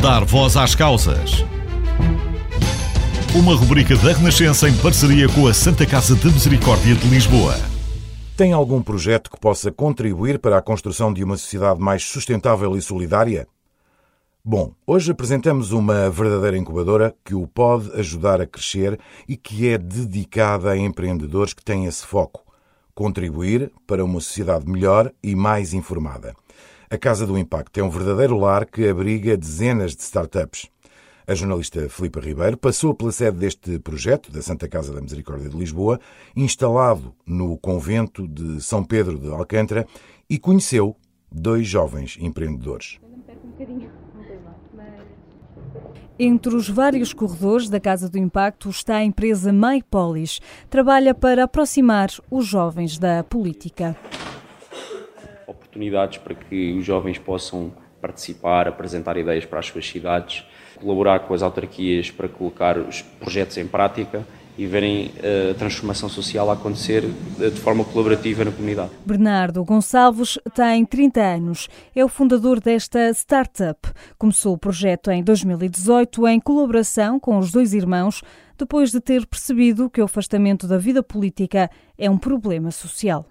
Dar voz às causas. Uma rubrica da Renascença em parceria com a Santa Casa de Misericórdia de Lisboa. Tem algum projeto que possa contribuir para a construção de uma sociedade mais sustentável e solidária? Bom, hoje apresentamos uma verdadeira incubadora que o pode ajudar a crescer e que é dedicada a empreendedores que têm esse foco: contribuir para uma sociedade melhor e mais informada. A Casa do Impacto é um verdadeiro lar que abriga dezenas de startups. A jornalista Filipa Ribeiro passou pela sede deste projeto, da Santa Casa da Misericórdia de Lisboa, instalado no convento de São Pedro de Alcântara, e conheceu dois jovens empreendedores. Entre os vários corredores da Casa do Impacto está a empresa MyPolis. Trabalha para aproximar os jovens da política. Oportunidades para que os jovens possam participar, apresentar ideias para as suas cidades, colaborar com as autarquias para colocar os projetos em prática e verem eh, a transformação social acontecer eh, de forma colaborativa na comunidade. Bernardo Gonçalves tem 30 anos. É o fundador desta startup. Começou o projeto em 2018 em colaboração com os dois irmãos, depois de ter percebido que o afastamento da vida política é um problema social.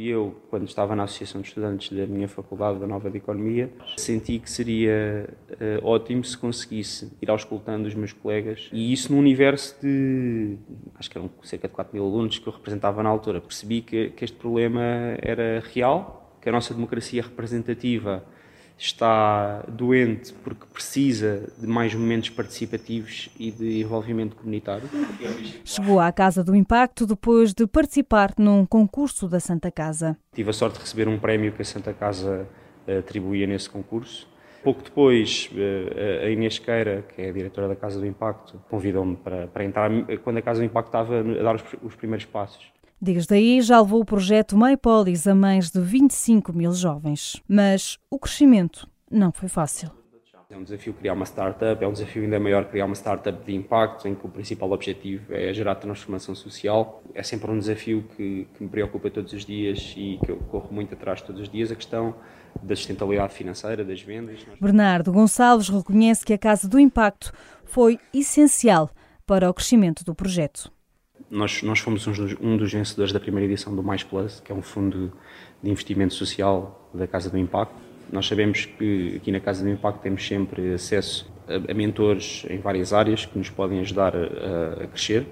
E eu, quando estava na Associação de Estudantes da minha faculdade, da Nova de Economia, senti que seria uh, ótimo se conseguisse ir auscultando os meus colegas. E isso num universo de, acho que eram cerca de 4 mil alunos que eu representava na altura. Percebi que, que este problema era real, que a nossa democracia representativa está doente porque precisa de mais momentos participativos e de envolvimento comunitário. Chegou à Casa do Impacto depois de participar num concurso da Santa Casa. Tive a sorte de receber um prémio que a Santa Casa eh, atribuía nesse concurso. Pouco depois, eh, a Inês Queira, que é a diretora da Casa do Impacto, convidou-me para, para entrar quando a Casa do Impacto estava a dar os, os primeiros passos. Desde aí já levou o projeto MyPolis a mais de 25 mil jovens. Mas o crescimento não foi fácil. É um desafio criar uma startup, é um desafio ainda maior criar uma startup de impacto, em que o principal objetivo é gerar transformação social. É sempre um desafio que, que me preocupa todos os dias e que eu corro muito atrás todos os dias, a questão da sustentabilidade financeira, das vendas. Bernardo Gonçalves reconhece que a Casa do Impacto foi essencial para o crescimento do projeto. Nós, nós fomos um dos vencedores da primeira edição do Mais Plus, que é um fundo de investimento social da Casa do Impacto. Nós sabemos que aqui na Casa do Impacto temos sempre acesso a, a mentores em várias áreas que nos podem ajudar a, a crescer.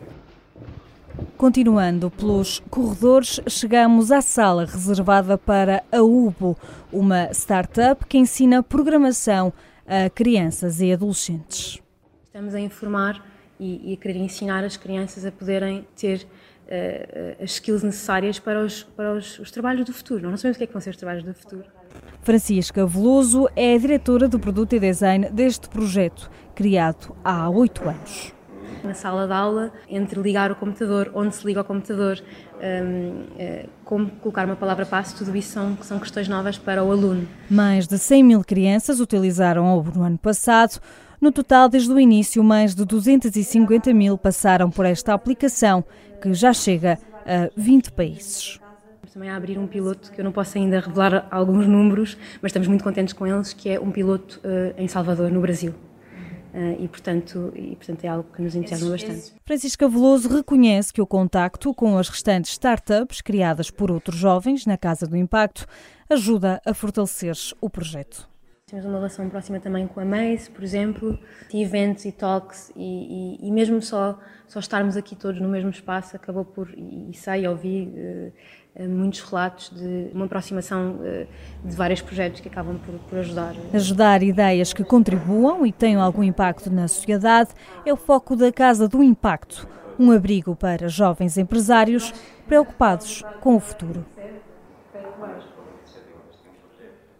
Continuando pelos corredores, chegamos à sala reservada para a UBO, uma startup que ensina programação a crianças e adolescentes. Estamos a informar e, e a querer ensinar as crianças a poderem ter uh, as skills necessárias para, os, para os, os, trabalhos do futuro. Não sabemos o que é que vão ser os trabalhos do futuro. Francisca Veloso é a diretora do produto e design deste projeto, criado há oito anos. Na sala de aula, entre ligar o computador, onde se liga o computador, um, uh, como colocar uma palavra passe, tudo isso são, são questões novas para o aluno. Mais de 100 mil crianças utilizaram a no ano passado no total, desde o início, mais de 250 mil passaram por esta aplicação, que já chega a 20 países. Estamos também a abrir um piloto que eu não posso ainda revelar alguns números, mas estamos muito contentes com eles, que é um piloto uh, em Salvador, no Brasil. Uh, e, portanto, e, portanto, é algo que nos entusiasma bastante. Francisca Veloso reconhece que o contacto com as restantes startups criadas por outros jovens na Casa do Impacto ajuda a fortalecer o projeto. Temos uma relação próxima também com a Maze, por exemplo, de eventos e talks, e, e, e, mesmo só, só estarmos aqui todos no mesmo espaço acabou por, e, e sei, ouvi uh, muitos relatos de uma aproximação uh, de vários projetos que acabam por, por ajudar. Ajudar ideias que contribuam e tenham algum impacto na sociedade é o foco da Casa do Impacto, um abrigo para jovens empresários preocupados com o futuro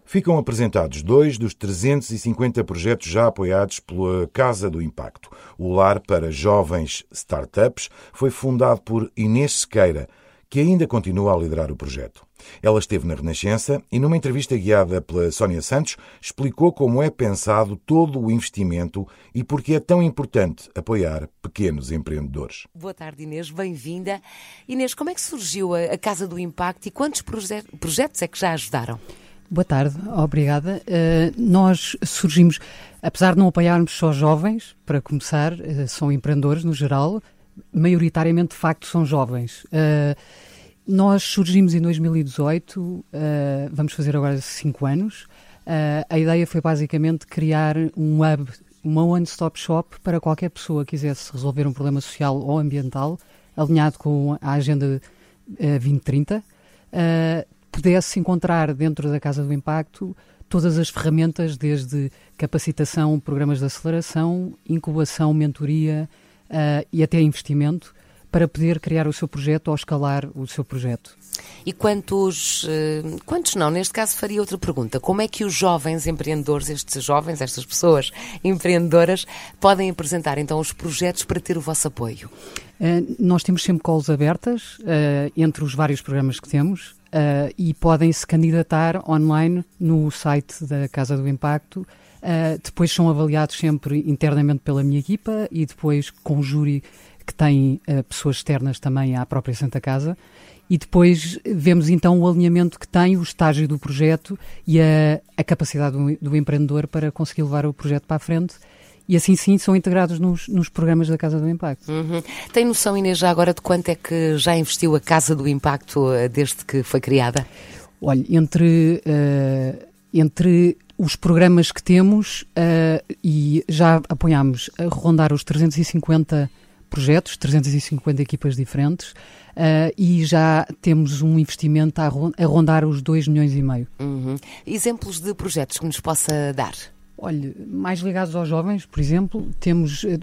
ficam apresentados dois dos 350 projetos já apoiados pela Casa do Impacto. O Lar para Jovens Startups foi fundado por Inês Sequeira, que ainda continua a liderar o projeto. Ela esteve na Renascença e, numa entrevista guiada pela Sónia Santos, explicou como é pensado todo o investimento e por que é tão importante apoiar pequenos empreendedores. Boa tarde, Inês, bem-vinda. Inês, como é que surgiu a Casa do Impacto e quantos projetos é que já ajudaram? Boa tarde, obrigada. Uh, nós surgimos, apesar de não apoiarmos só jovens, para começar, uh, são empreendedores no geral, maioritariamente de facto são jovens. Uh, nós surgimos em 2018, vamos fazer agora cinco anos. a ideia foi basicamente criar um hub, uma one-stop shop para qualquer pessoa que quisesse resolver um problema social ou ambiental, alinhado com a Agenda 2030 pudesse encontrar dentro da Casa do Impacto todas as ferramentas, desde capacitação, programas de aceleração, incubação, mentoria uh, e até investimento, para poder criar o seu projeto ou escalar o seu projeto. E quantos, uh, quantos não? Neste caso faria outra pergunta. Como é que os jovens empreendedores, estes jovens, estas pessoas empreendedoras, podem apresentar então os projetos para ter o vosso apoio? Uh, nós temos sempre calls abertas entre os vários programas que temos. Uh, e podem se candidatar online no site da Casa do Impacto. Uh, depois são avaliados sempre internamente pela minha equipa e depois com júri que tem uh, pessoas externas também à própria Santa Casa. E depois vemos então o alinhamento que tem, o estágio do projeto e a, a capacidade do, do empreendedor para conseguir levar o projeto para a frente e assim sim são integrados nos, nos programas da Casa do Impacto. Uhum. Tem noção, Inês, já agora de quanto é que já investiu a Casa do Impacto eh, desde que foi criada? Olha, entre, uh, entre os programas que temos uh, e já apoiámos a rondar os 350 projetos, 350 equipas diferentes uh, e já temos um investimento a, rondar os 2 milhões e meio. Uhum. Exemplos de projetos que nos possa dar? Olha, mais ligados aos jovens, por exemplo, temos eh,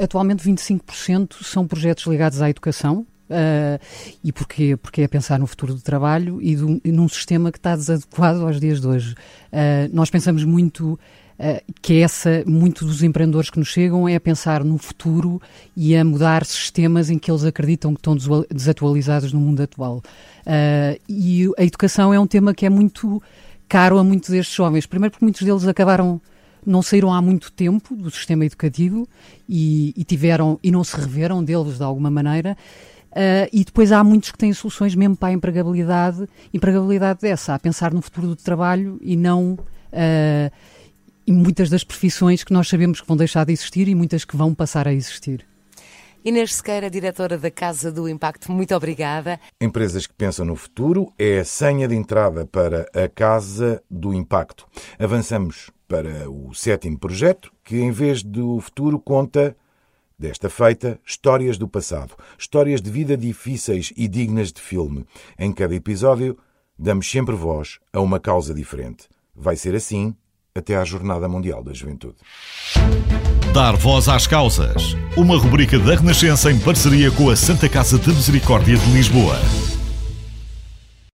atualmente 25% são projetos ligados à educação. Uh, e porquê? Porque é pensar no futuro do trabalho e, do, e num sistema que está desadequado aos dias de hoje. Uh, nós pensamos muito uh, que essa, muito dos empreendedores que nos chegam é a pensar no futuro e a mudar sistemas em que eles acreditam que estão desatualizados no mundo atual. e a educação é um tema que é muito caro a muitos destes jovens. Primeiro porque muitos deles acabaram não saíram há muito tempo do sistema educativo e, e tiveram e não se reveram deles de alguma maneira. Uh, e depois há muitos que têm soluções mesmo para a empregabilidade, empregabilidade dessa, a pensar no futuro do trabalho e não uh, e muitas das profissões que nós sabemos que vão deixar de existir e muitas que vão passar a existir. Inês Sequeira, diretora da Casa do Impacto, muito obrigada. Empresas que pensam no futuro é a senha de entrada para a Casa do Impacto. Avançamos para o sétimo projeto, que em vez do futuro conta, desta feita, histórias do passado. Histórias de vida difíceis e dignas de filme. Em cada episódio, damos sempre voz a uma causa diferente. Vai ser assim até à Jornada Mundial da Juventude. Dar voz às causas. Uma rubrica da Renascença em parceria com a Santa Casa de Misericórdia de Lisboa.